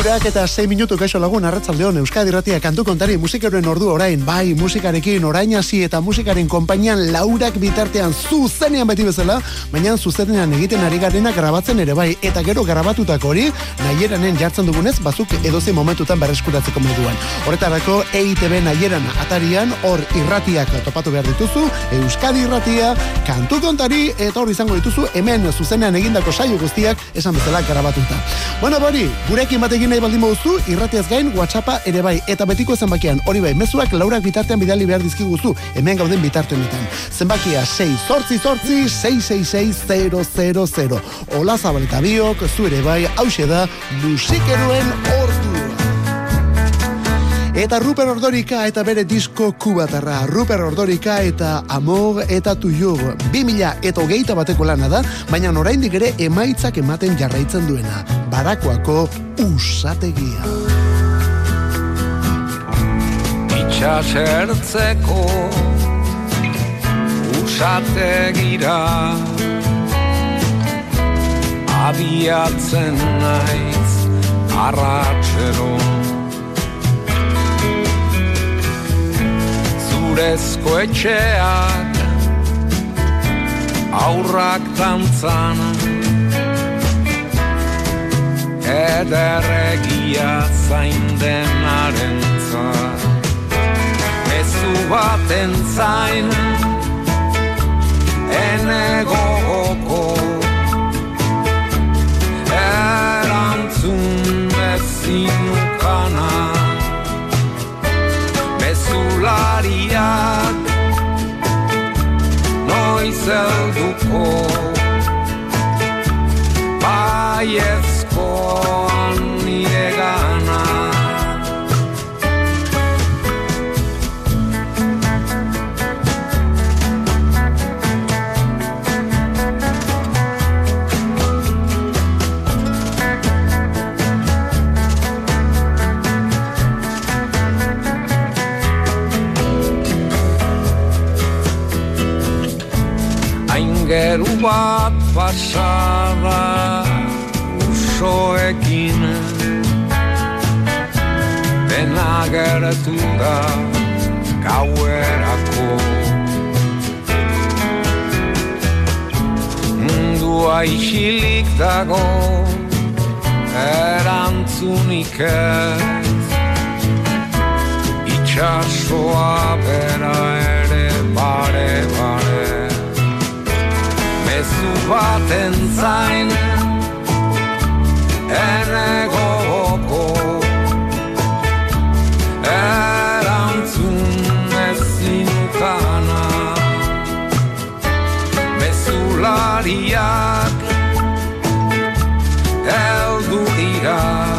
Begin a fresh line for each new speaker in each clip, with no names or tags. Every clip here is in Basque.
Irurak eta 6 minutu kaixo lagun arratzaldeon Euskadi Ratia kantu kontari musikeroen ordu orain. Bai musikarekin orain hasi eta musikaren konpainian laurak bitartean zuzenean beti bezala baina zuzenean egiten ari garenak grabatzen ere bai. Eta gero grabatutako hori nahieranen jartzen dugunez bazuk edozi momentutan berreskuratzeko moduan. Horretarako EITB nahieran atarian hor irratiak topatu behar dituzu Euskadi Irratia kantu kontari eta hor izango dituzu hemen zuzenean egindako saio guztiak esan bezala grabatuta. Bueno bori gurekin batekin nahi baldin moduzu, irratiaz gain WhatsAppa ere bai, eta betiko zenbakian, hori bai, mezuak laurak bitartean bidali behar dizkiguzu, hemen gauden bitartenetan. Zenbakia 6 sortzi sortzi 666 Ola zabaleta biok, zu ere bai, hause da, musikeroen ordu. Eta Ruper Ordorika eta bere disko kubatarra. Ruper Ordorika eta Amor eta Tuyo. Bi mila eta hogeita bateko lana da, baina oraindik ere emaitzak ematen jarraitzen duena. Barakoako usategia.
Itxasertzeko usategira. Abiatzen naiz arratxeron zurezko etxeak aurrak tantzan ederregia zain denaren Mezu baten zain ene gogoko erantzun bezinukana Mezulariak Noiz elduko Baiezkoan nire gana geru bat pasada usoekin dena gertu da gauerako mundua isilik dago erantzunik ez itxasoa bera ere bare bare mezu baten zain ene gogoko erantzun ezinukana mezulariak eldu dira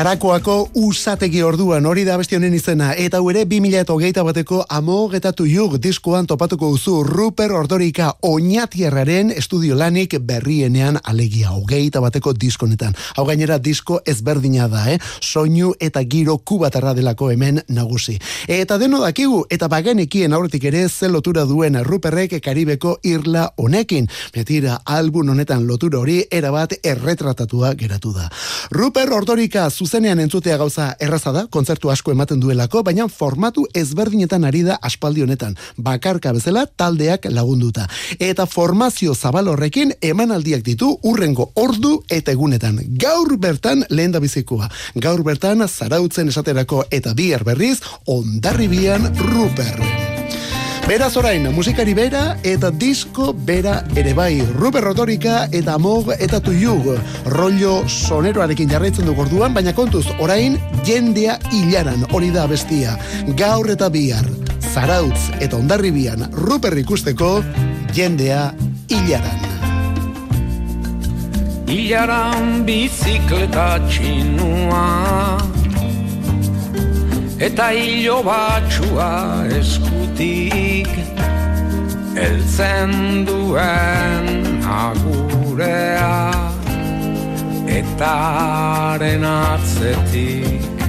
Barakoako usategi orduan hori da beste honen izena eta hau ere 2008 bateko amogetatu jug diskoan topatuko duzu Ruper Ordorika oinatierraren estudio lanik berrienean alegia hogeita bateko diskonetan. Hau gainera disko ezberdina da, eh? soinu eta giro kubatarra delako hemen nagusi. Eta deno dakigu eta bagenekien aurretik ere zen lotura duen Ruperrek Karibeko irla honekin. Betira, album honetan lotura hori erabat erretratatua geratu da. Ruper Ordorika zuzenean entzutea gauza erraza da, kontzertu asko ematen duelako, baina formatu ezberdinetan ari da aspaldi honetan, bakarka bezala taldeak lagunduta. Eta formazio zabal horrekin emanaldiak ditu urrengo ordu eta egunetan. Gaur bertan lehen da bizikoa. Gaur bertan zarautzen esaterako eta bihar berriz, ondarribian Ruper. Beraz orain, musikari bera eta disko bera ere bai. Ruper Rotorika eta Mog eta Tuyug. Rollo soneroarekin jarraitzen du gorduan, baina kontuz, orain jendea hilaran hori da bestia. Gaur eta bihar, zarautz eta ondarribian Ruper ikusteko jendea hilaran.
Ilaran bizikleta txinua Eta hilo batxua eskutik Eltzen duen agurea Eta haren atzetik.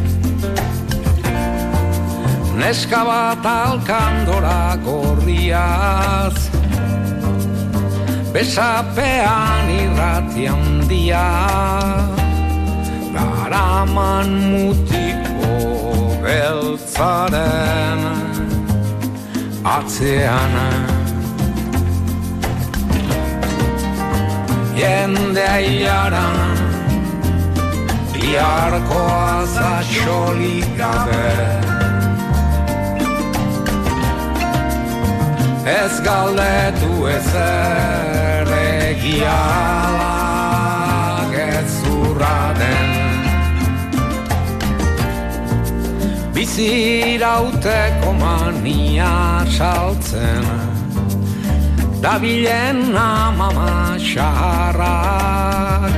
Neska bat alkandora gorriaz Besapean irrati handia Garaman mutiko beltzaren Atzean. Jende aiaran Liarkoa zaxolik gabe. Ez galdetu ezer egialak ez den Bizirauteko mania saltzen. Dabilen amama xarrak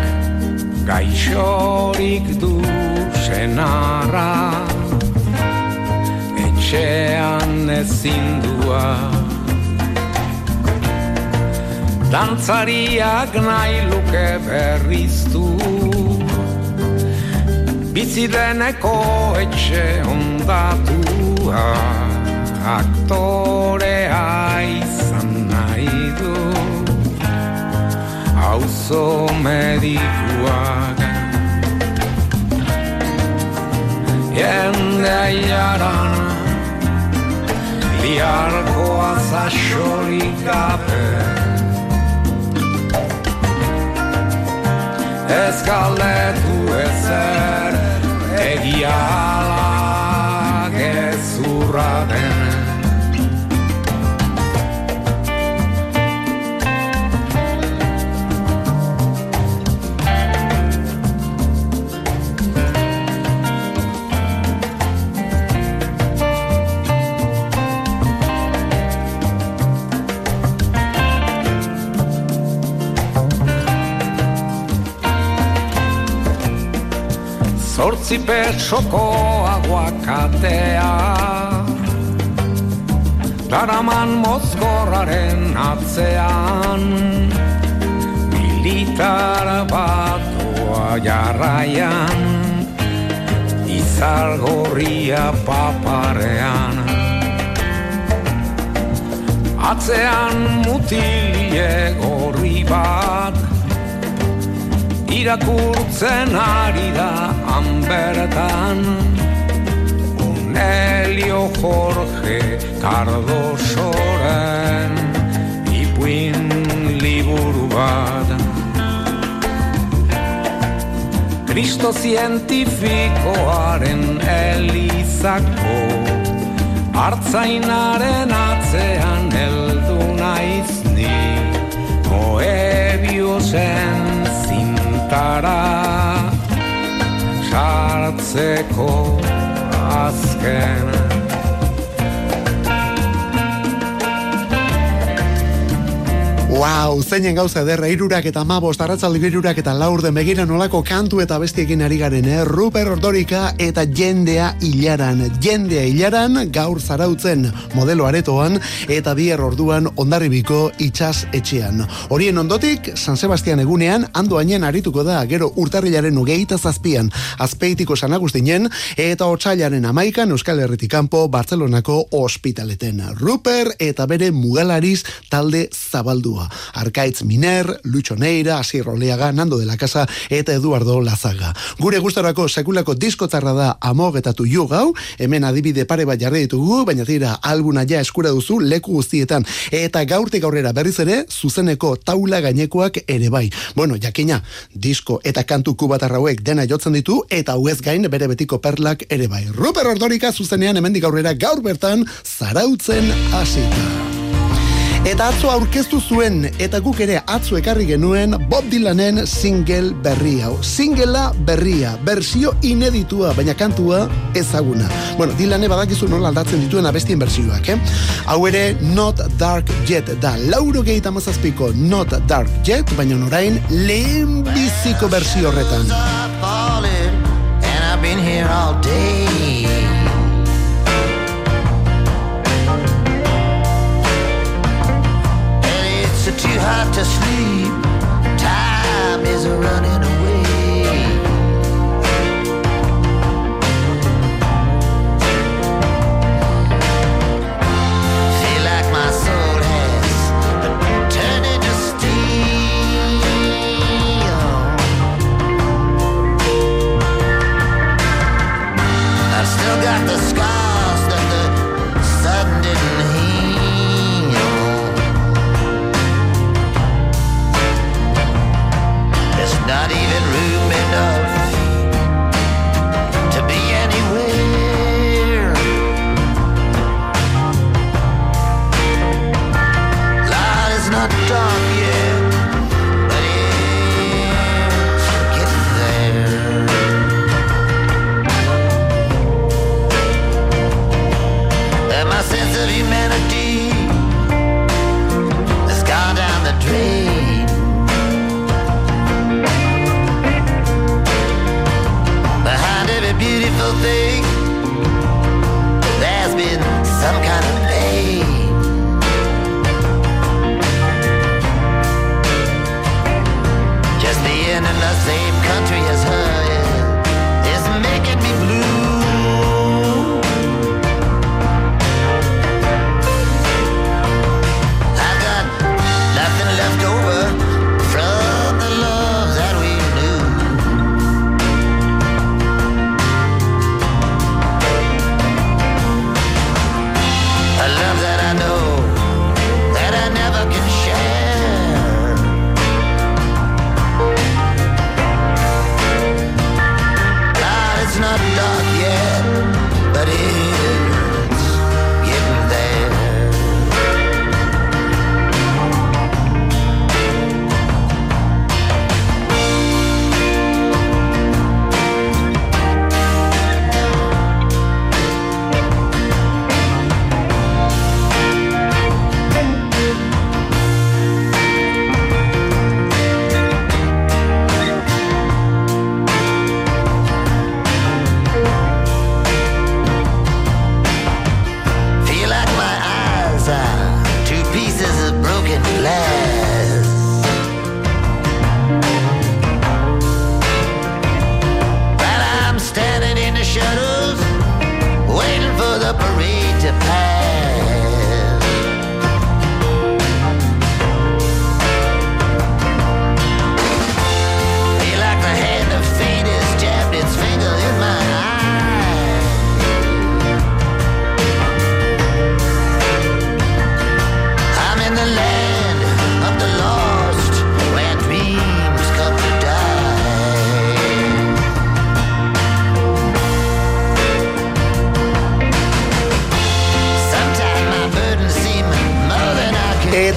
Gaixorik du senarra. Etxean ezin duak Dantzariak nahi luke berriztu Bizi deneko etxe ondatu Aktorea izan nahi du Hauzo medikuak Jende aiaran Liarkoa zaxorik gabe ez galdetu ezer egiala gezurra den Zortzi pertsoko aguakatea. Daraman mozkorraren atzean Militar batua jarraian Izar gorria paparean. Atzean mutilie gorri bat irakurtzen ari da hanbertan Unelio Jorge Cardosoren ipuin liburu bat Kristo zientifikoaren elizako Artzainaren atzean heldu naiz ni Moebiosen zintara sartzeko azken
Wow, zeinen gauza derra irurak eta mabos, tarratzaldi birurak eta laur den begira nolako kantu eta bestiekin ari garen, eh? Ruper Ordorika eta jendea hilaran. Jendea hilaran gaur zarautzen modelo aretoan eta bier orduan ondarribiko itxas etxean. Horien ondotik, San Sebastian egunean, ando hainen arituko da, gero urtarrilaren ugeita zazpian, azpeitiko San Agustinen, eta otxailaren amaikan Euskal Herritikampo Barcelonako ospitaleten. Ruper eta bere mugalariz talde zabaldua. Arkaitz Miner, Lucho Neira, Asier Oleaga, Nando de la Casa eta Eduardo Lazaga. Gure gustarako sekulako diskotarra da amogetatu ju gau, hemen adibide pare bat jarri ditugu, baina tira albuna ja eskura duzu leku guztietan. Eta gaurtik aurrera berriz ere, zuzeneko taula gainekoak ere bai. Bueno, jakina, disko eta kantu kubatarra hauek dena jotzen ditu, eta huez gain bere betiko perlak ere bai. Ruper Ordorika zuzenean hemendik aurrera gaur bertan zarautzen hasita. Eta atzo aurkeztu zuen, eta guk ere atzo ekarri genuen Bob Dylanen single berri hau. Singela berria, bersio ineditua, baina kantua ezaguna. Bueno, Dylane badakizu nola aldatzen dituen abestien bersioak, eh? Hau ere Not Dark Jet da, lauro gehi mazazpiko Not Dark Jet, baina orain lehen biziko bersio horretan. And I've been here all day have to sleep.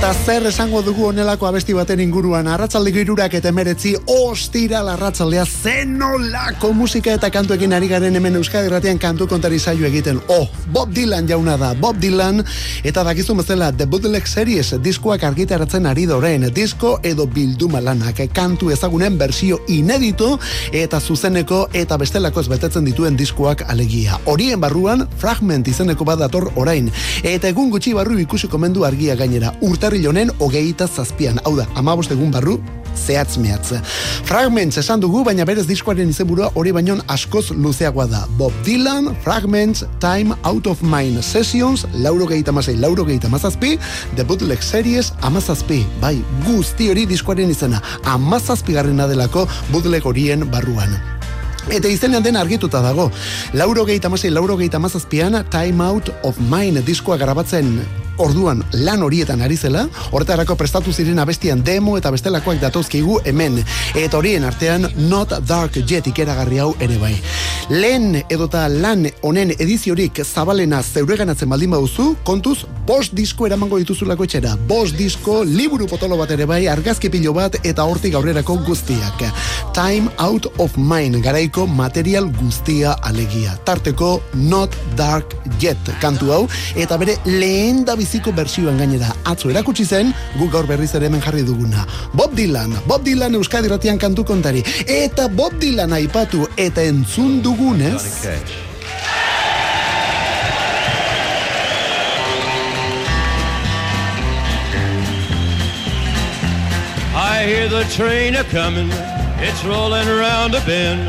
I can. Eta zer esango dugu honelako abesti baten inguruan? Arratsaldeko irurak eta emeretzi ostira larratzaldea zenolako musika eta kantuekin ari garen hemen Euskadi Irratian kantu kontari saio egiten. Oh, Bob Dylan jauna da, Bob Dylan eta dakizu bezala The Bootleg Series diskoak argitaratzen ari doren disko edo bilduma lanak kantu ezagunen bersio inedito eta zuzeneko eta bestelako ez betetzen dituen diskoak alegia. Horien barruan fragment izeneko bat dator orain. Eta egun gutxi barru ikusiko mendu argia gainera. Urtarril honen hogeita zazpian. Hau da, amabost egun barru zehatz mehatz. Fragments esan dugu, baina berez diskoaren izenburua hori baino askoz luzeagoa da. Bob Dylan, Fragments, Time Out of Mind Sessions, lauro gehieta masei, lauro gehieta mazazpi, The Bootleg Series, amazazpi, bai, guzti hori diskoaren izena, amazazpi garrena delako bootleg horien barruan. Eta izenean den argituta dago. Lauro gehieta masei, lauro gehieta mazazpian, Time Out of Mind diskoa grabatzen orduan lan horietan ari zela, horretarako prestatu ziren abestian demo eta bestelakoak datozkigu hemen. Eta horien artean Not Dark Jet ikeragarri hau ere bai. Lehen edota lan honen ediziorik zabalena zeureganatzen baldin baduzu, kontuz, bost disko eramango dituzulako etxera. Bost disko, liburu potolo bat ere bai, argazki pilo bat eta hortik aurrerako guztiak. Time Out of Mind, garaiko material guztia alegia. Tarteko Not Dark Jet kantu hau, eta bere lehen da biziko bersioan gainera atzo erakutsi zen, guk gaur berriz ere hemen jarri duguna. Bob Dylan, Bob Dylan Euskadi ratian kantu kontari. Eta Bob Dylan aipatu eta entzun dugunez...
I hear the train a coming, it's rolling around a bend,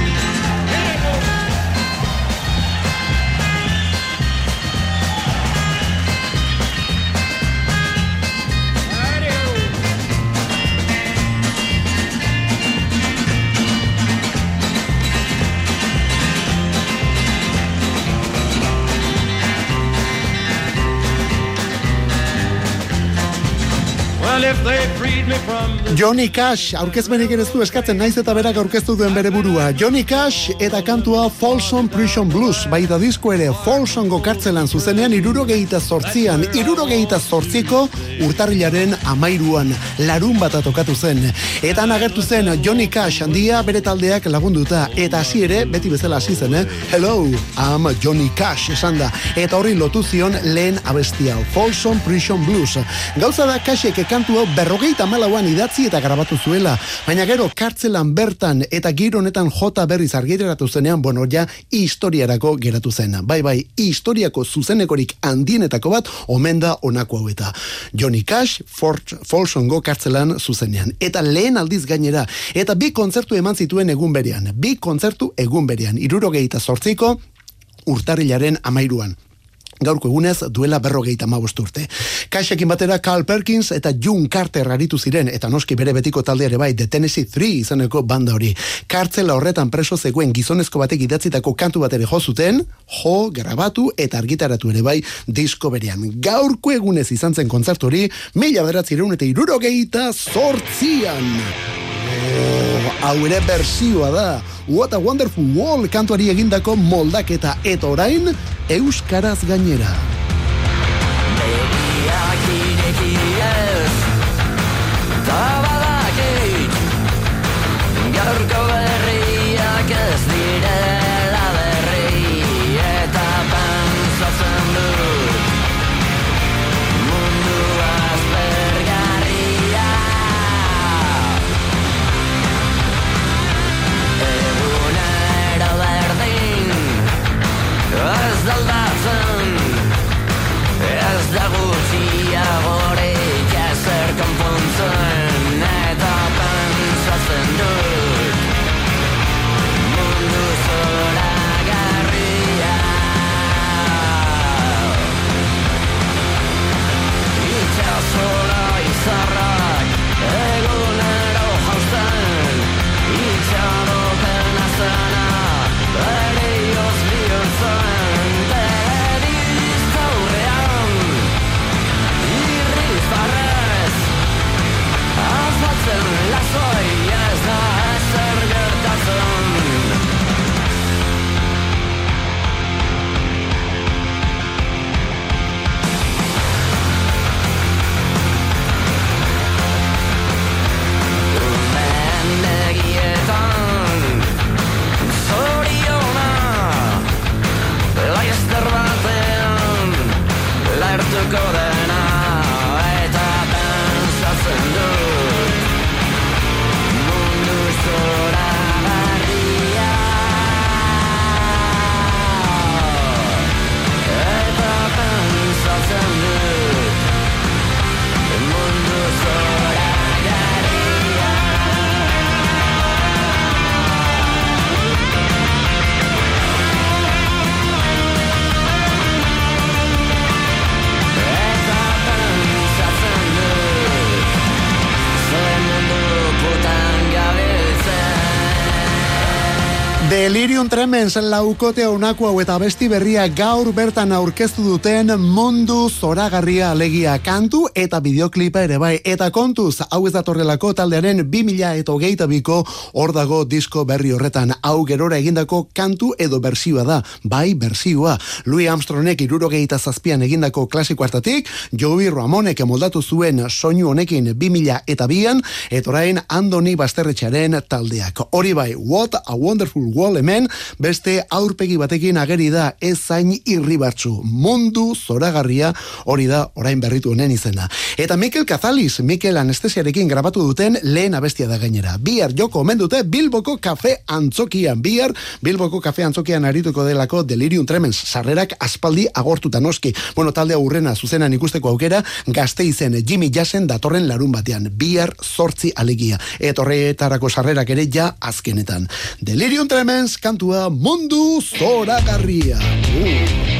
Johnny Cash, aurkezmenik ere ez du eskatzen naiz eta berak aurkeztu duen bere burua. Johnny Cash eta kantua Folsom Prison Blues, bai da disko ere Folsongo kartzelan zuzenean irurogeita zortzian, irurogeita zortziko urtarrilaren amairuan, larun bat tokatu zen. Eta han agertu zen Johnny Cash handia bere taldeak lagunduta, eta hasi ere, beti bezala hasi zen, eh? Hello, I'm Johnny Cash, esan da. Eta horri lotu zion lehen abestia, Folsom Prison Blues. Gauza da Cashek kantu hau berrogeita malauan idatzi eta grabatu zuela, baina gero kartzelan bertan eta giro honetan jota berriz argitaratu zenean, bueno, ja historiarako geratu zen. Bai, bai, historiako zuzenekorik handienetako bat omen da honako hau eta. Johnny Cash, Fort, Folsongo kartzelan zuzenean. Eta lehen aldiz gainera, eta bi kontzertu eman zituen egun berean. Bi kontzertu egun berean. Irurogeita sortziko urtarrilaren amairuan gaurko egunez duela berrogeita mabost urte. Kaixekin batera Carl Perkins eta June Carter aritu ziren, eta noski bere betiko talde ere bai, The Tennessee 3 izaneko banda hori. Kartzela horretan preso zegoen gizonezko batek idatzitako kantu bat ere jo zuten, jo, grabatu eta argitaratu ere bai disko berean. Gaurko egunez izan zen kontzertu hori, mila bederatzireun eta irurogeita sortzian. Hau ere bersioa da. What a Wonderful World kantuari egindako moldaketa eta orain euskaraz gainera. Tremens laukote honako hau eta besti berria gaur bertan aurkeztu duten mundu zoragarria alegia kantu eta bideoklipa ere bai. Eta kontuz, hau ez datorrelako taldearen 2000 eta hogeita biko hor dago disko berri horretan. Hau gerora egindako kantu edo bersioa da. Bai, bersioa. Louis Armstrongek irurogeita zazpian egindako klasiko hartatik, Joey Ramonek moldatu zuen soinu honekin 2000 eta bian, eta orain Andoni Basterretxaren taldeak. Hori bai, What a Wonderful Wall hemen, beste aurpegi batekin ageri da ezain irribartzu. Mundu zoragarria hori da orain berritu honen izena. Eta Mikel Kazaliz, Mikel anestesiarekin grabatu duten lehen abestia da gainera. Bihar joko omen dute Bilboko kafe antzokian. Bihar Bilboko kafe antzokian arituko delako Delirium Tremens. Sarrerak aspaldi agortuta noski. Bueno, talde aurrena zuzenan ikusteko aukera, gazte izen Jimmy Jassen datorren larun batean. Bihar sortzi alegia. Eta horretarako sarrerak ere ja azkenetan. Delirium Tremens kantua mundu zoragarria. Uh.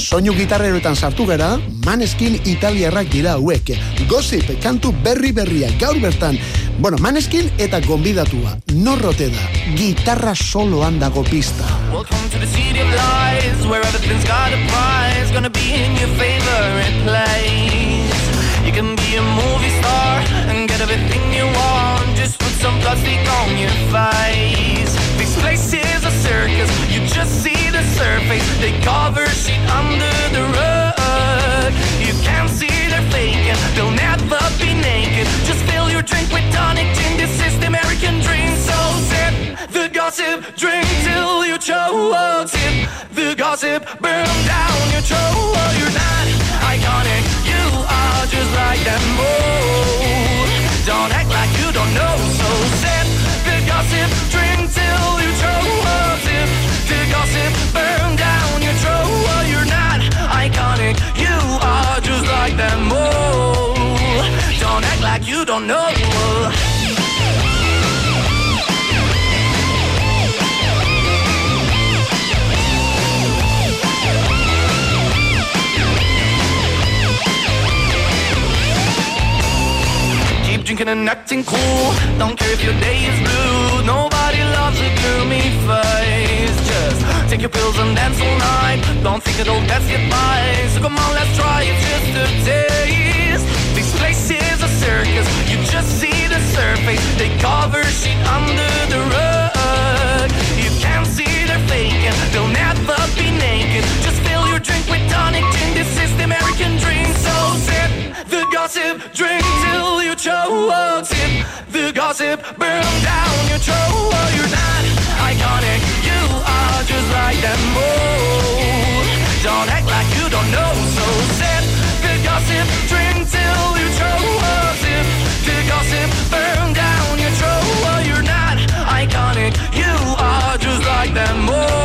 Soinu gitarreroetan sartu gara, maneskin italiarrak dira hauek. Gossip, kantu berri berria, gaur bertan. Bueno, maneskin eta gonbidatua. Norrote da, gitarra soloan dago pista.
Welcome to the city of lies, where everything's got a prize. Gonna be in your favorite place. You can be a movie star and get everything you want. Just put some plastic on your face. This place circus, you just see the surface. They cover shit under the rug. You can't see they're faking, they'll never be naked. Just fill your drink with tonic gin. This is the American dream. So sip the gossip, drink till you choke. Sip the gossip, burn down your throat. You're not iconic, you are just like them. Oh, don't act like you don't know. So like you don't know. Keep drinking and acting cool. Don't care if your day is blue. Nobody take your pills and dance all night. Don't think it'll pass you by. So come on, let's try it just a taste. This place is a circus. You just see the surface. They cover shit under the rug. You can't see they're faking. They'll never be naked. Just fill your drink with tonic gin. This is the American dream. So sip the gossip, drink till you choke. Sip the gossip, burn down your throat. You're not iconic, you are just like them. Oh, don't act like you don't know. So sip the gossip, drink till you choke. Sip the gossip, burn down your throat. You're not iconic, you are just like them. Oh.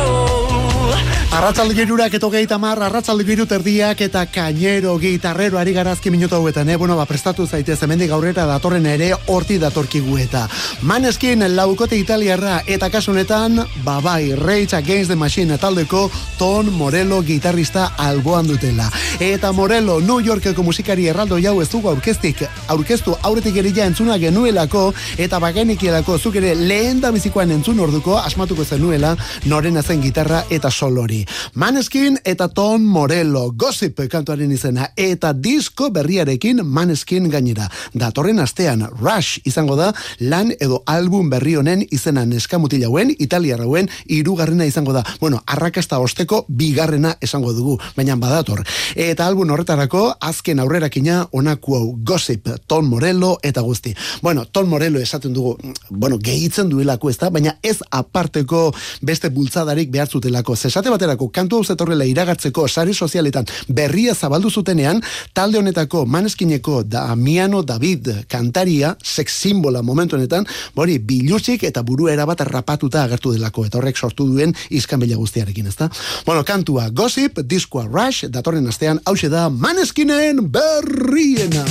Arratzalde girurak eto gehi tamar, arratzalde giru terdiak eta kainero gitarrero ari garazki minutu hauetan, eh? Bueno, ba, prestatu zaitez, hemendik aurrera datorren ere horti datorkigu eta. Maneskin laukote italiarra eta kasunetan, ba bai, Rage Against the Machine taldeko Ton Morello gitarrista alboan dutela. Eta Morello, New Yorkeko musikari erraldo jau ez dugu aurkeztik, aurkeztu aurretik ere ja entzuna genuelako, eta bagenikielako zuk ere lehen da bizikoan entzun orduko, asmatuko zenuela, norena zen gitarra eta solori. Maneskin eta Ton Morello, Gossip kantuaren izena, eta disko berriarekin Maneskin gainera. Datorren astean, Rush izango da, lan edo album berri honen izena neskamutilauen, italiarrauen, irugarrena izango da. Bueno, arrakasta osteko bigarrena esango dugu, baina badator. Eta album horretarako, azken aurrerakina, onako hau, Gossip, Ton Morello eta guzti. Bueno, Ton Morello esaten dugu, bueno, gehitzen duelako ez da, baina ez aparteko beste bultzadarik behar zutelako. Zesate baterako zutelako kantu hau zetorrela iragartzeko sare sozialetan berria zabaldu zutenean, talde honetako maneskineko Damiano David kantaria, sex simbola momentu honetan, bori, biluzik eta buru erabat rapatuta agertu delako, eta horrek sortu duen izkan bila guztiarekin, ezta? Bueno, kantua Gossip, diskoa Rush, datorren astean, hause da maneskinen berriena.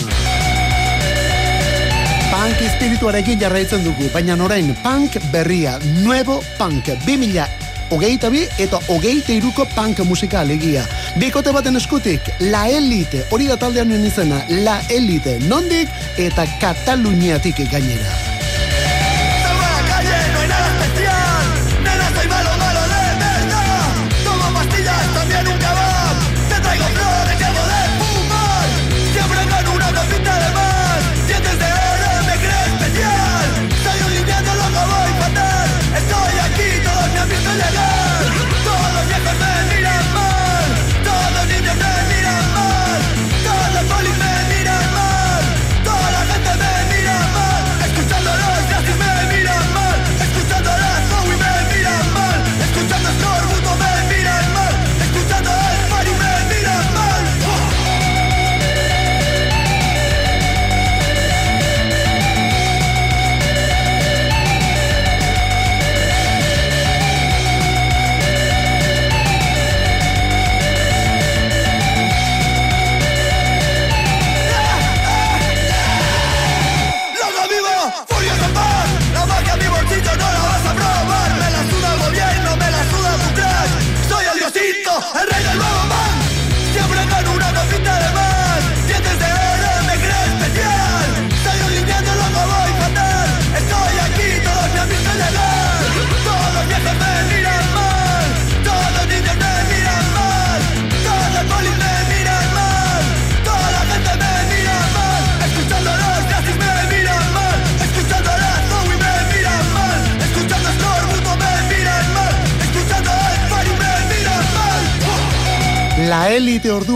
Punk espirituarekin jarraitzen dugu, baina orain punk berria, nuevo punk, 2000 hogeita bi eta hogeita iruko punk musika alegia. Bikote baten eskutik, La Elite, hori da taldean izena, La Elite, nondik eta Kataluniatik gainera.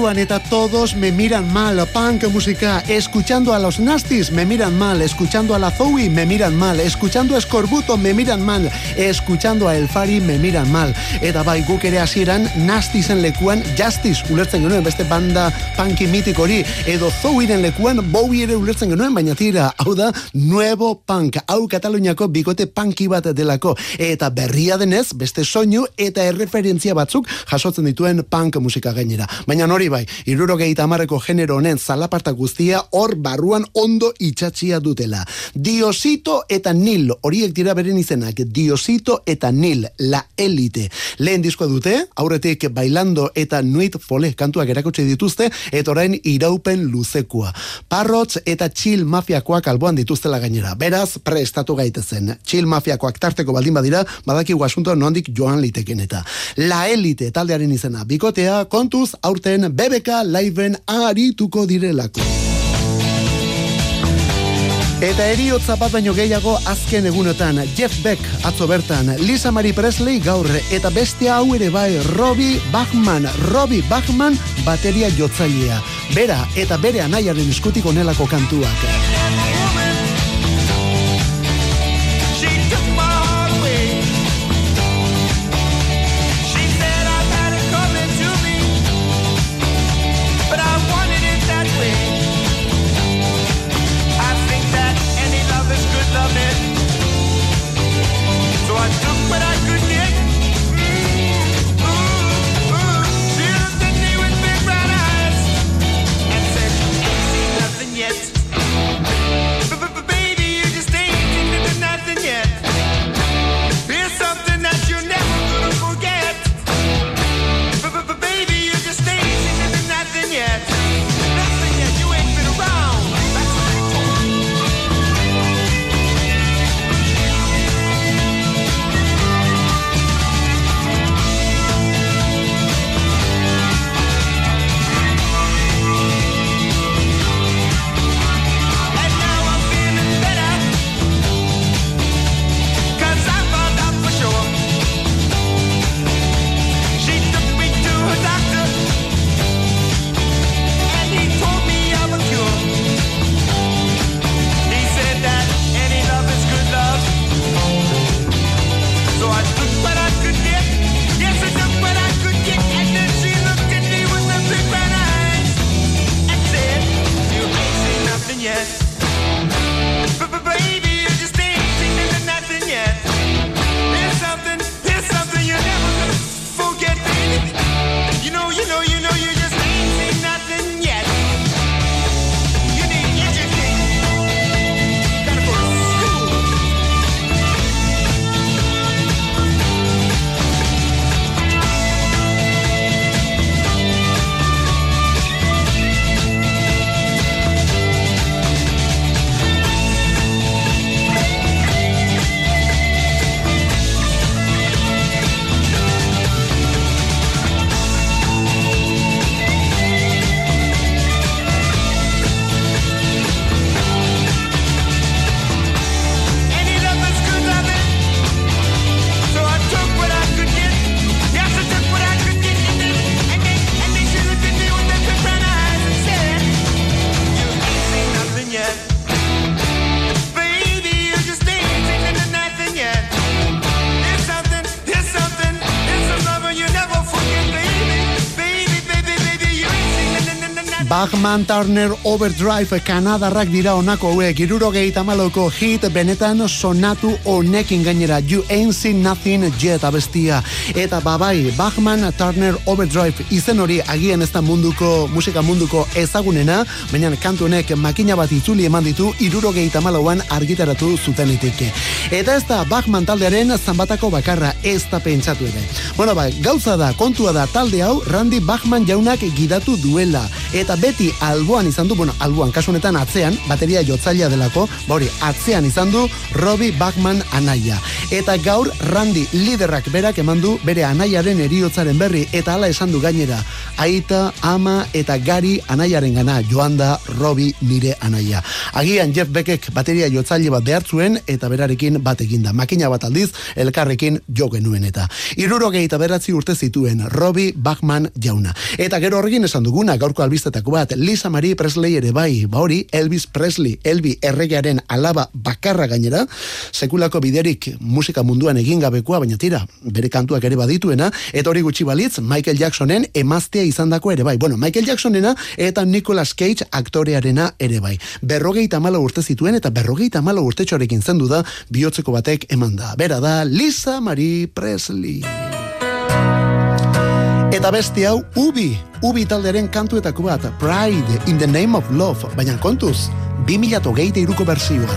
Élite orduan eta todos me miran mal, punk musika, escuchando a los nastis me miran mal, escuchando a la Zoe me miran mal, escuchando a Escorbuto me miran mal, escuchando a El Fari me miran mal. Eta bai guk ere hasieran nastisen lekuan Justice ulertzen genuen beste banda punki mitik hori, edo Zoeiren lekuan Bowie ere ulertzen genuen, baina tira, hau da, nuevo punk, hau Kataluniako bikote punki bat delako, eta berria denez, beste soinu eta erreferentzia batzuk jasotzen dituen punk musika gainera. Baina hori bai, irurogeita amarreko genero honen zalaparta guztia hor barruan ondo itxatxia dutela. Diosito eta Nil, horiek dira beren izenak, Diosito eta Nil, la elite. Lehen diskoa dute, aurretik bailando eta nuit fole kantuak erakutsi dituzte, eta orain iraupen luzekoa. Parrots eta chill mafiakoak alboan dituztela gainera. Beraz, prestatu gaitezen. Chill mafiakoak tarteko baldin badira, badakigu asuntoa nondik joan liteken eta. La elite taldearen izena, bikotea, kontuz, aurten BBK liveen arituko direlako. Eta eriotza bat baino gehiago azken egunetan Jeff Beck atzo bertan, Lisa Marie Presley gaur eta beste hau ere bai Robbie Bachman, Robbie Bachman bateria jotzailea. Bera eta bere anaiaren eskutik onelako kantuak. Bachman Turner Overdrive Kanadarrak dira honako hauek. Irurogei tamaloko hit benetan sonatu honekin gainera. You Ain't Seen Nothing Yet abestia eta babai Bachman Turner Overdrive izen hori agian ez da munduko musika munduko ezagunena baina kantu honek makina bat itzuli eman ditu irurogei tamalauan argitaratu zutenetik. Eta ez da Bachman taldearen zanbatako bakarra ez da pentsatu ere. Bueno ba gauza da kontua da talde hau Randy Bachman jaunak gidatu duela. Eta beti alboan izan du, bueno, alboan kasu honetan atzean, bateria jotzailea delako, ba hori, atzean izan du Robbie Bachman anaia. Eta gaur Randy liderrak berak eman du bere anaiaren eriotzaren berri eta hala esan du gainera. Aita, ama eta gari anaiaren gana joan da Robbie nire anaia. Agian Jeff Beckek bateria jotzaile bat behartzuen eta berarekin bat eginda. Makina bat aldiz elkarrekin jo genuen eta. Irurogei eta beratzi urte zituen Robbie Bachman jauna. Eta gero horregin esan duguna gaurko albistetako bat Lisa Marie Presley ere bai, ba hori Elvis Presley, Elvi erregearen alaba bakarra gainera, sekulako biderik musika munduan egin gabekoa, baina tira, bere kantuak ere badituena, eta hori gutxi balitz Michael Jacksonen emaztea izandako ere bai. Bueno, Michael Jacksonena eta Nicolas Cage aktorearena ere bai. Berrogeita mala urte zituen eta berrogeita mala urtetxoarekin zendu da bihotzeko batek eman da. Bera da Lisa Marie Presley. Eta beste hau, Ubi, Ubi taldearen kantuetako bat, Pride in the Name of Love, baina kontuz, 2008 iruko bersioan.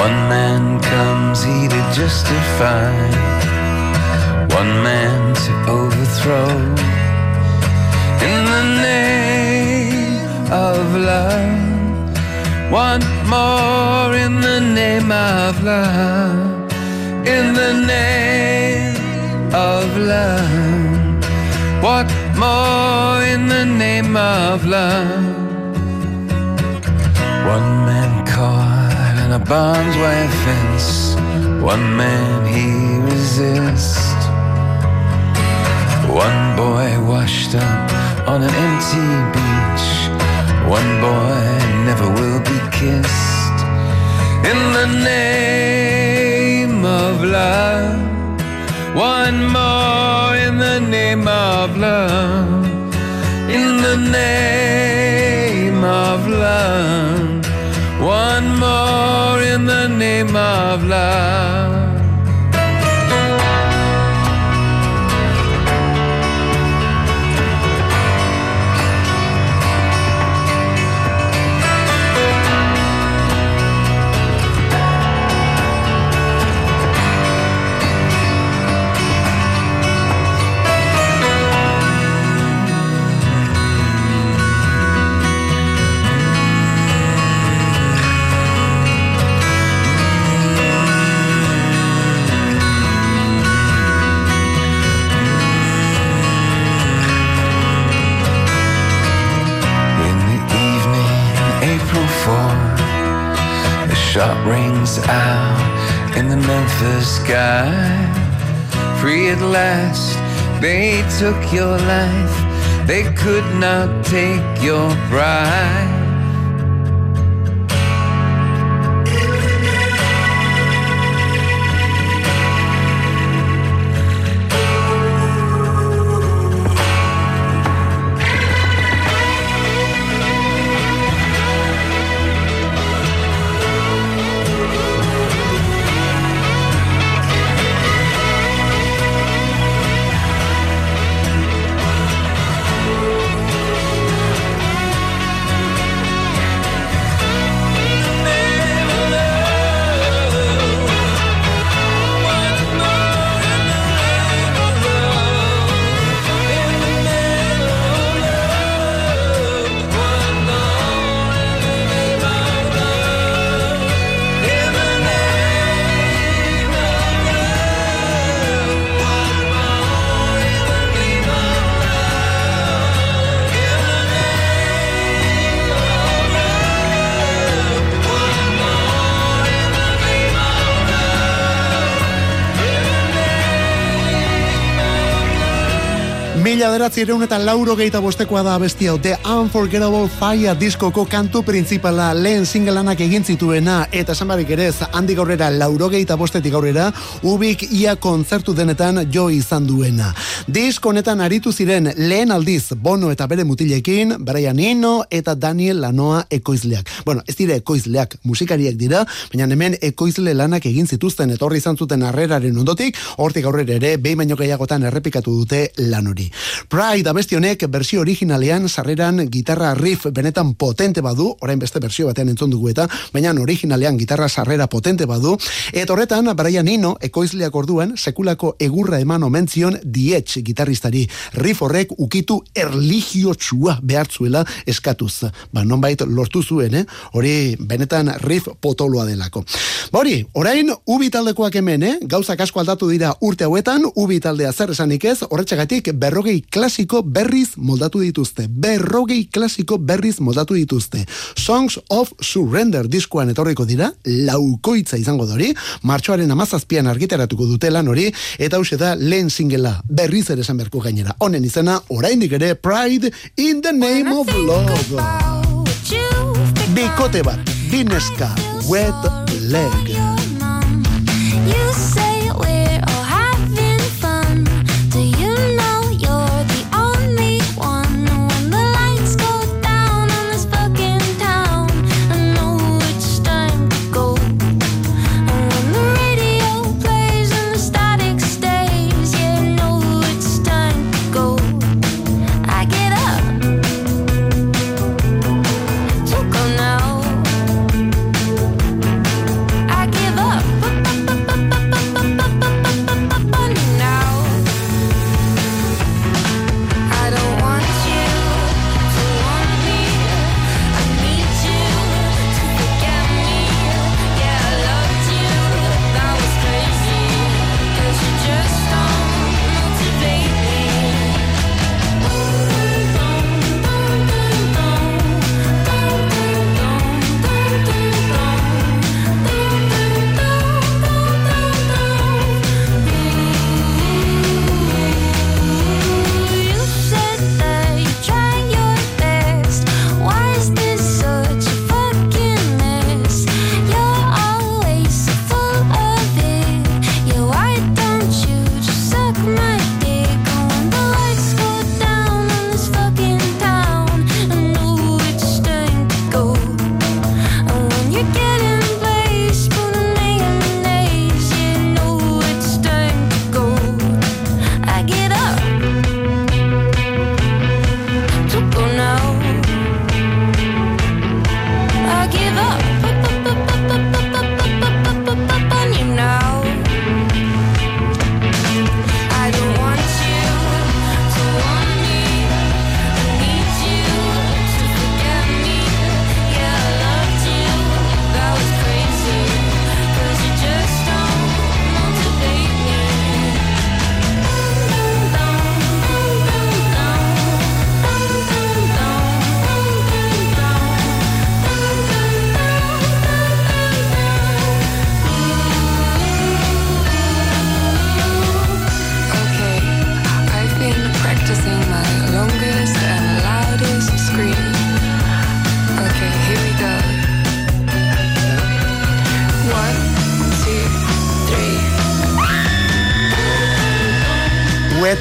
One man comes, he to justify, one man to overthrow. In the name of love, one more in the name of love, in the name of love. What more in the name of love? One man caught in a barbed wire fence, one man he resists. One boy washed up on an empty beach, one boy never will be kissed. In the name of love. One more in the name of love. In the name of love. One more in the name of love. Rings out in the Memphis sky. Free at last, they took your life, they could not take your pride.
Mila beratzireun eta lauro geita bostekoa da abesti hau The Unforgettable Fire diskoko kantu principala lehen singelanak egin zituena eta esan barik ere handik aurrera lauro geita bostetik aurrera ubik ia kontzertu denetan jo izan duena. Disko honetan aritu ziren lehen aldiz Bono eta bere mutilekin, Brian Eno eta Daniel Lanoa ekoizleak. Bueno, ez dira ekoizleak, musikariak dira, baina hemen ekoizle lanak egin zituzten etorri izan zuten harreraren ondotik, hortik aurrera ere behin baino gehiagotan errepikatu dute lan hori. Pride abesti honek bersio originalean sarreran gitarra riff benetan potente badu, orain beste bersio batean entzun dugu eta, baina originalean gitarra sarrera potente badu, eta horretan Brian Eno ekoizleak orduan sekulako egurra eman omentzion dietx gitarristari. Riff horrek ukitu erligiotsua behartzuela eskatuz. Ba, nonbait lortu zuen, eh? Hori benetan riff potoloa delako. Ba, hori, orain ubi taldekoak hemen, eh? Gauzak asko aldatu dira urte hauetan, ubi taldea zer esanik ez, horretxagatik berrogei klasiko berriz moldatu dituzte. Berrogei klasiko berriz moldatu dituzte. Songs of Surrender diskoan etorriko dira, laukoitza izango dori, martxoaren amazazpian argitaratuko dutela hori, eta hause da lehen singela berriz ere esan berko gainera. Honen izena, oraindik ere Pride in the Name of Love. Bikote bat, bineska, wet leg.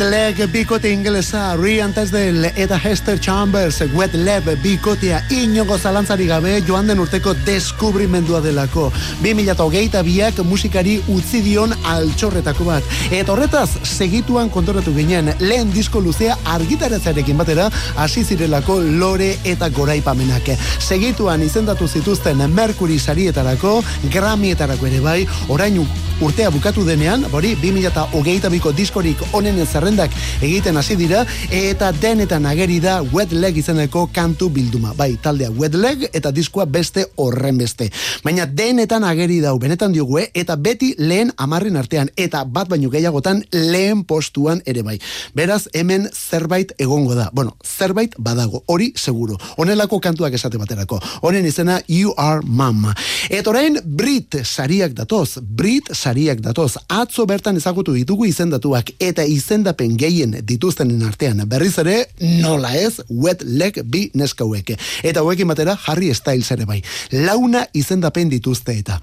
Wet Leg bikote ingelesa Rian Tesdel eta Hester Chambers Wet Leg bikotea inogo zalantzari gabe joan den urteko deskubrimendua delako. 2008 biak musikari utzi dion altxorretako bat. Eta horretaz segituan kontoratu ginen lehen disko luzea argitaratzarekin batera hasi zirelako lore eta goraipamenak. Segituan izendatu zituzten Mercury sarietarako Grammietarako ere bai orain urtea bukatu denean, hori 2008 biko diskorik onenen zerrendak egiten hasi dira, eta denetan ageri da Wet Leg izeneko kantu bilduma. Bai, taldea Wet Leg eta diskoa beste horren beste. Baina denetan ageri dau, benetan diogu, eh? eta beti lehen amarren artean, eta bat baino gehiagotan lehen postuan ere bai. Beraz, hemen zerbait egongo da. Bueno, zerbait badago, hori seguro. Honelako kantuak esate baterako. Honen izena You Are Mama. Eta orain, Brit sariak datoz. Brit sariak datoz. Atzo bertan ezagutu ditugu izendatuak eta izendapen gehien dituztenen artean. Berriz ere, nola ez, wet leg bi neskauek. Eta hauekin batera, Harry Styles ere bai. Launa izendapen dituzte eta.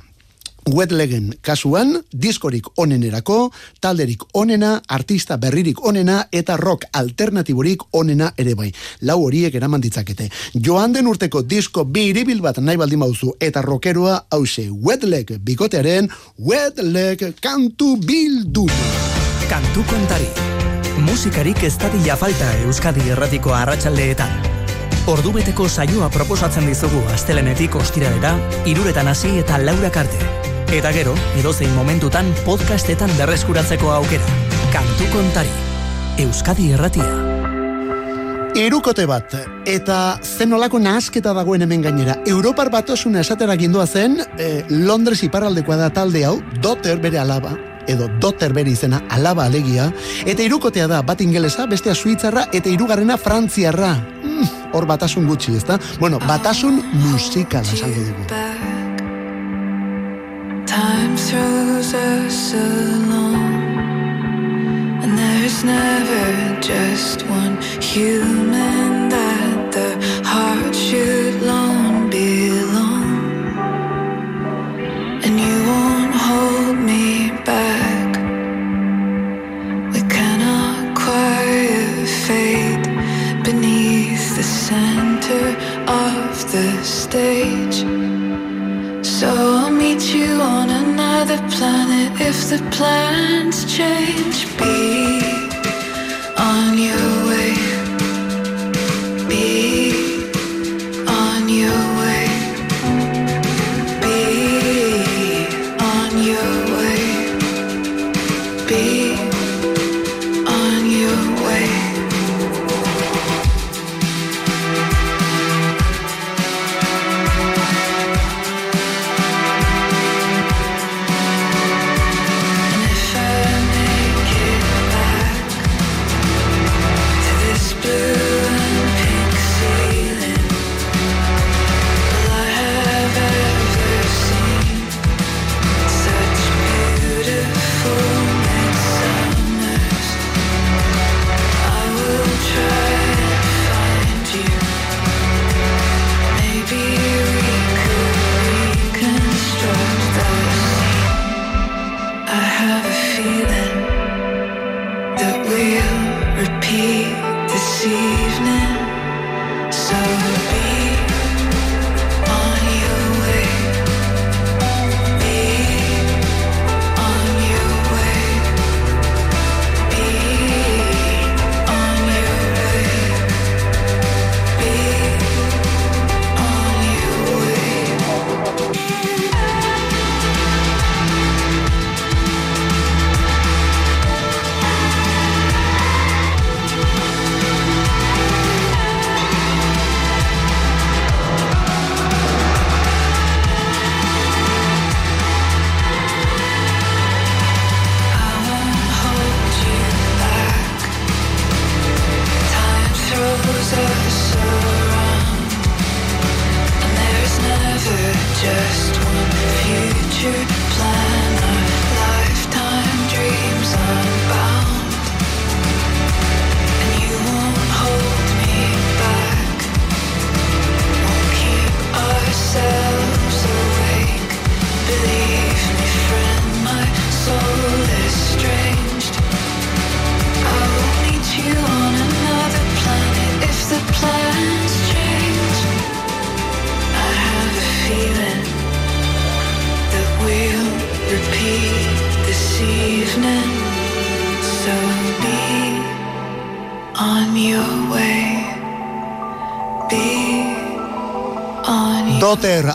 Wetlegen kasuan, diskorik onenerako, talderik onena, artista berririk onena eta rock alternatiborik onena ere bai. Lau horiek eraman ditzakete. Joan den urteko disko biribil bat nahi baldin bauzu eta rockeroa hause Wetleg bikotearen Wetleg kantu bildu.
Kantu kontari. Musikarik ez dadila falta Euskadi erratiko arratsaldeetan. Ordubeteko saioa proposatzen dizugu astelenetik ostiralera, iruretan hasi eta laurak arte. Eta gero, edozein momentutan podcastetan berreskuratzeko aukera. Kantu kontari. Euskadi erratia.
Irukote bat, eta zen olako nahasketa dagoen hemen gainera. Europar batosuna esatera gindua zen, eh, Londres iparraldekoa da talde hau, Dotter bere alaba, edo Dotter bere izena alaba alegia, eta irukotea da bat ingelesa, bestea suitzarra, eta hirugarrena frantziarra. Mm, Hor batasun gutxi, ezta? Bueno, batasun musikala esango dugu.
Time throws us along, and there's never just one human stage. So I'll meet you on another planet if the plans change. Be on your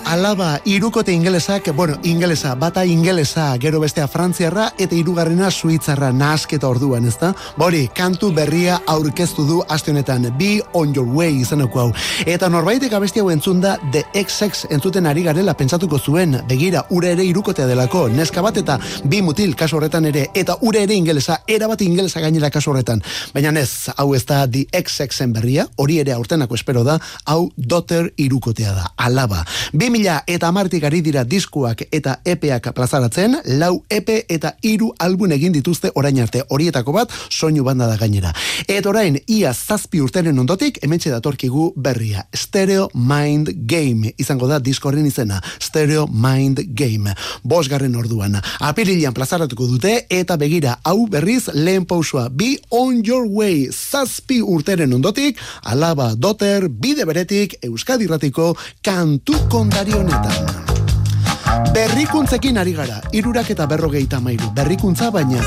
alaba, irukote ingelesak, bueno, ingelesa, bata ingelesa, gero bestea frantziarra, eta irugarrena suitzarra nahasketa orduan, ezta? Bori, kantu berria aurkeztu du aste honetan, Be on your way izaneko hau. Eta norbaitek abesti hau entzun da, The XX entzuten ari garela pentsatuko zuen, begira, ure ere irukotea delako, neska bat eta bi mutil kaso horretan ere, eta ure ere ingelesa, erabat ingelesa gainera kaso horretan. Baina ez, hau ez da The XX-en berria, hori ere aurtenako espero da, hau Doter irukotea da, alaba alaba. 2000 eta amartik ari dira diskuak eta epeak plazaratzen, lau epe eta hiru album egin dituzte orain arte horietako bat soinu banda da gainera. Eta orain ia zazpi urteren ondotik hementxe datorkigu berria. Stereo Mind Game izango da diskorren izena. Stereo Mind Game. Bosgarren orduan. Apirilian plazaratuko dute eta begira hau berriz lehen pausua. Be on your way. Zazpi urteren ondotik alaba doter bide beretik Euskadi Ratiko kantu kondari honetan. Berrikuntzekin ari gara, irurak eta berrogeita mairu. Berrikuntza baina.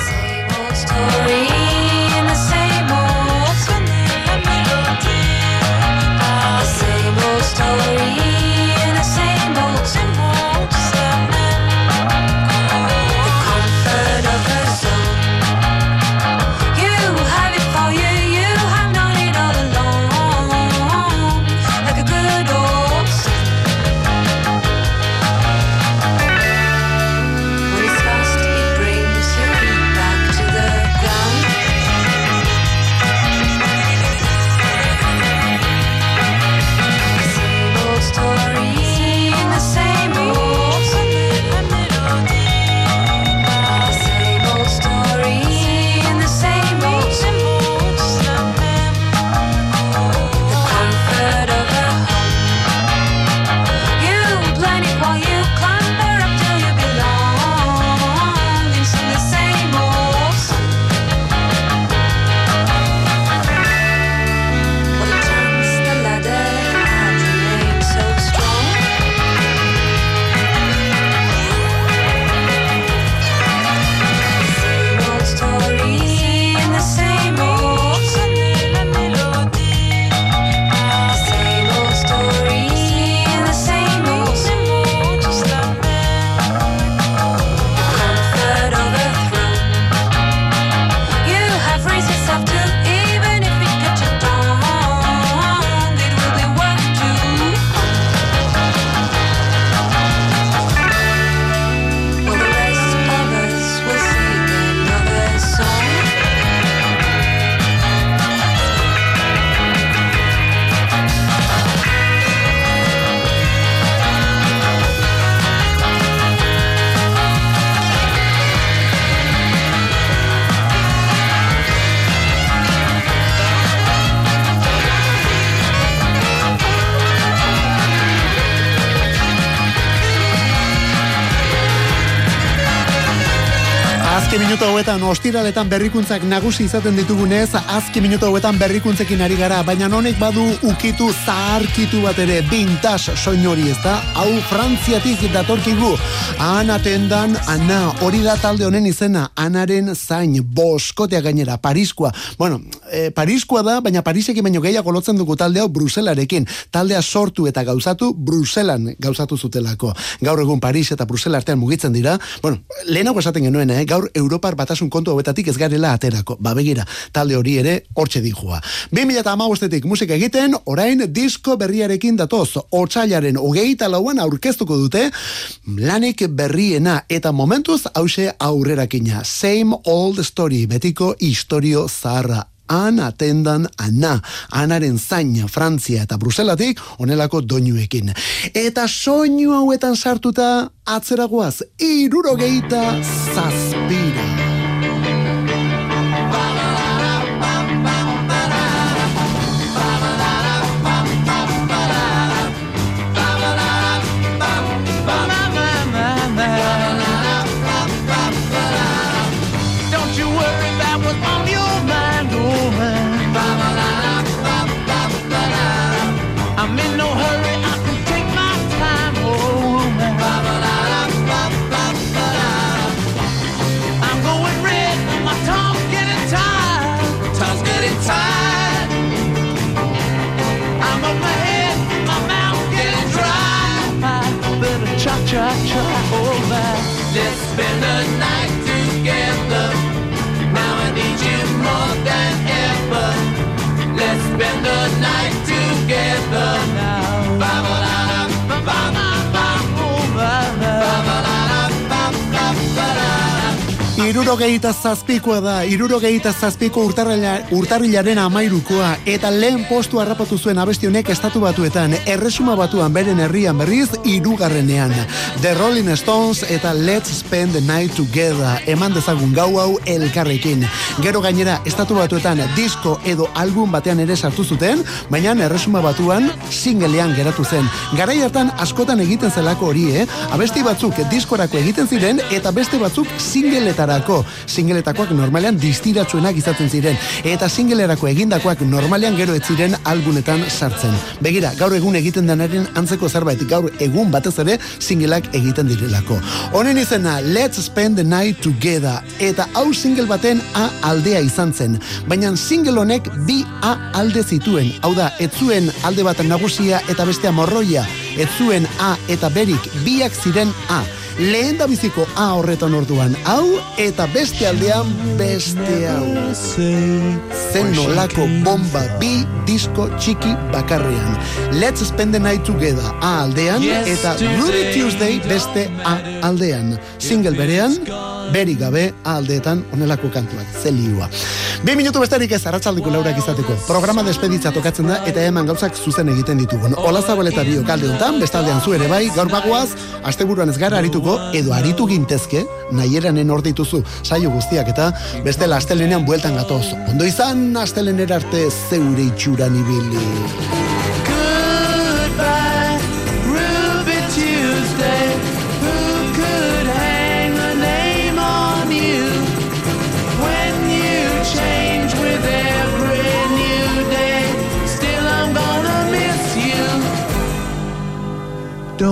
Minutu hauetan ostiraletan berrikuntzak nagusi izaten ditugunez, azken minutu hauetan berrikuntzekin ari gara, baina honek badu ukitu zaharkitu bat ere, vintage soin hori ez da, hau frantziatik datorkigu, ana tendan, ana, hori da talde honen izena, anaren zain, boskotea gainera, Pariskoa, bueno, e, Pariskoa da, baina Parisekin baino gehiago lotzen dugu talde hau Bruselarekin, taldea sortu eta gauzatu Bruselan gauzatu zutelako. Gaur egun Paris eta Brusela artean mugitzen dira, bueno, lehenago esaten genuen, eh? gaur Europar batasun kontu hauetatik ez garela aterako. Ba begira, talde hori ere hortxe dijua. 2008etik musika egiten, orain disko berriarekin datoz, otxailaren hogeita lauan aurkeztuko dute, lanik berriena eta momentuz hause aurrerakina. Same old story, betiko historio zaharra han atendan ana, anaren zaina Frantzia eta Bruselatik onelako doinuekin. Eta soinu hauetan sartuta atzeragoaz, irurogeita zazpira.
Man.
Irurogeita zazpikoa da, irurogeita zazpiko urtarrila, urtarrilaren amairukoa, eta lehen postu harrapatu zuen abesti honek estatu batuetan, erresuma batuan beren herrian berriz, irugarrenean. The Rolling Stones eta Let's Spend the Night Together, eman dezagun gau hau elkarrekin. Gero gainera, estatu batuetan disko edo album batean ere sartu zuten, baina erresuma batuan singlean geratu zen. Garai hartan askotan egiten zelako hori, eh? Abesti batzuk diskorako egiten ziren eta beste batzuk singleetarako. Singletakoak normalean distiratsuenak izaten ziren eta singlerako egindakoak normalean gero ez ziren albunetan sartzen. Begira, gaur egun egiten denaren antzeko zerbait, gaur egun batez ere singleak egiten direlako. Honen izena Let's Spend the Night Together eta hau single baten A aldea izan zen. Baina single honek bi A alde zituen. Hau da, ez zuen alde bat nagusia eta bestea morroia. Ez zuen A eta berik biak ziren A. Lehen da biziko A horretan orduan hau eta beste aldean beste hau. Zen nolako bomba bi disko txiki bakarrean. Let's spend the night together A aldean eta Ruby Tuesday beste A aldean. Single berean, beri gabe A aldeetan onelako kantuak. Zeliua. Bi minutu besterik ez arratsaldiko laurak izateko. Programa despeditza tokatzen da eta eman gauzak zuzen egiten ditugun. Ola zabal eta bio kalde honetan, bestaldean zu ere bai, gaur bagoaz, asteburuan ez gara arituko, edo aritu gintezke, nahieranen hor dituzu saio guztiak eta bestela astelenean bueltan gatoz. Ondo izan, astelenera arte zeure itxuran ibili.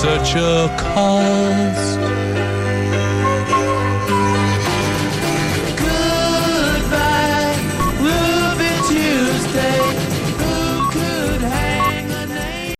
such a cost.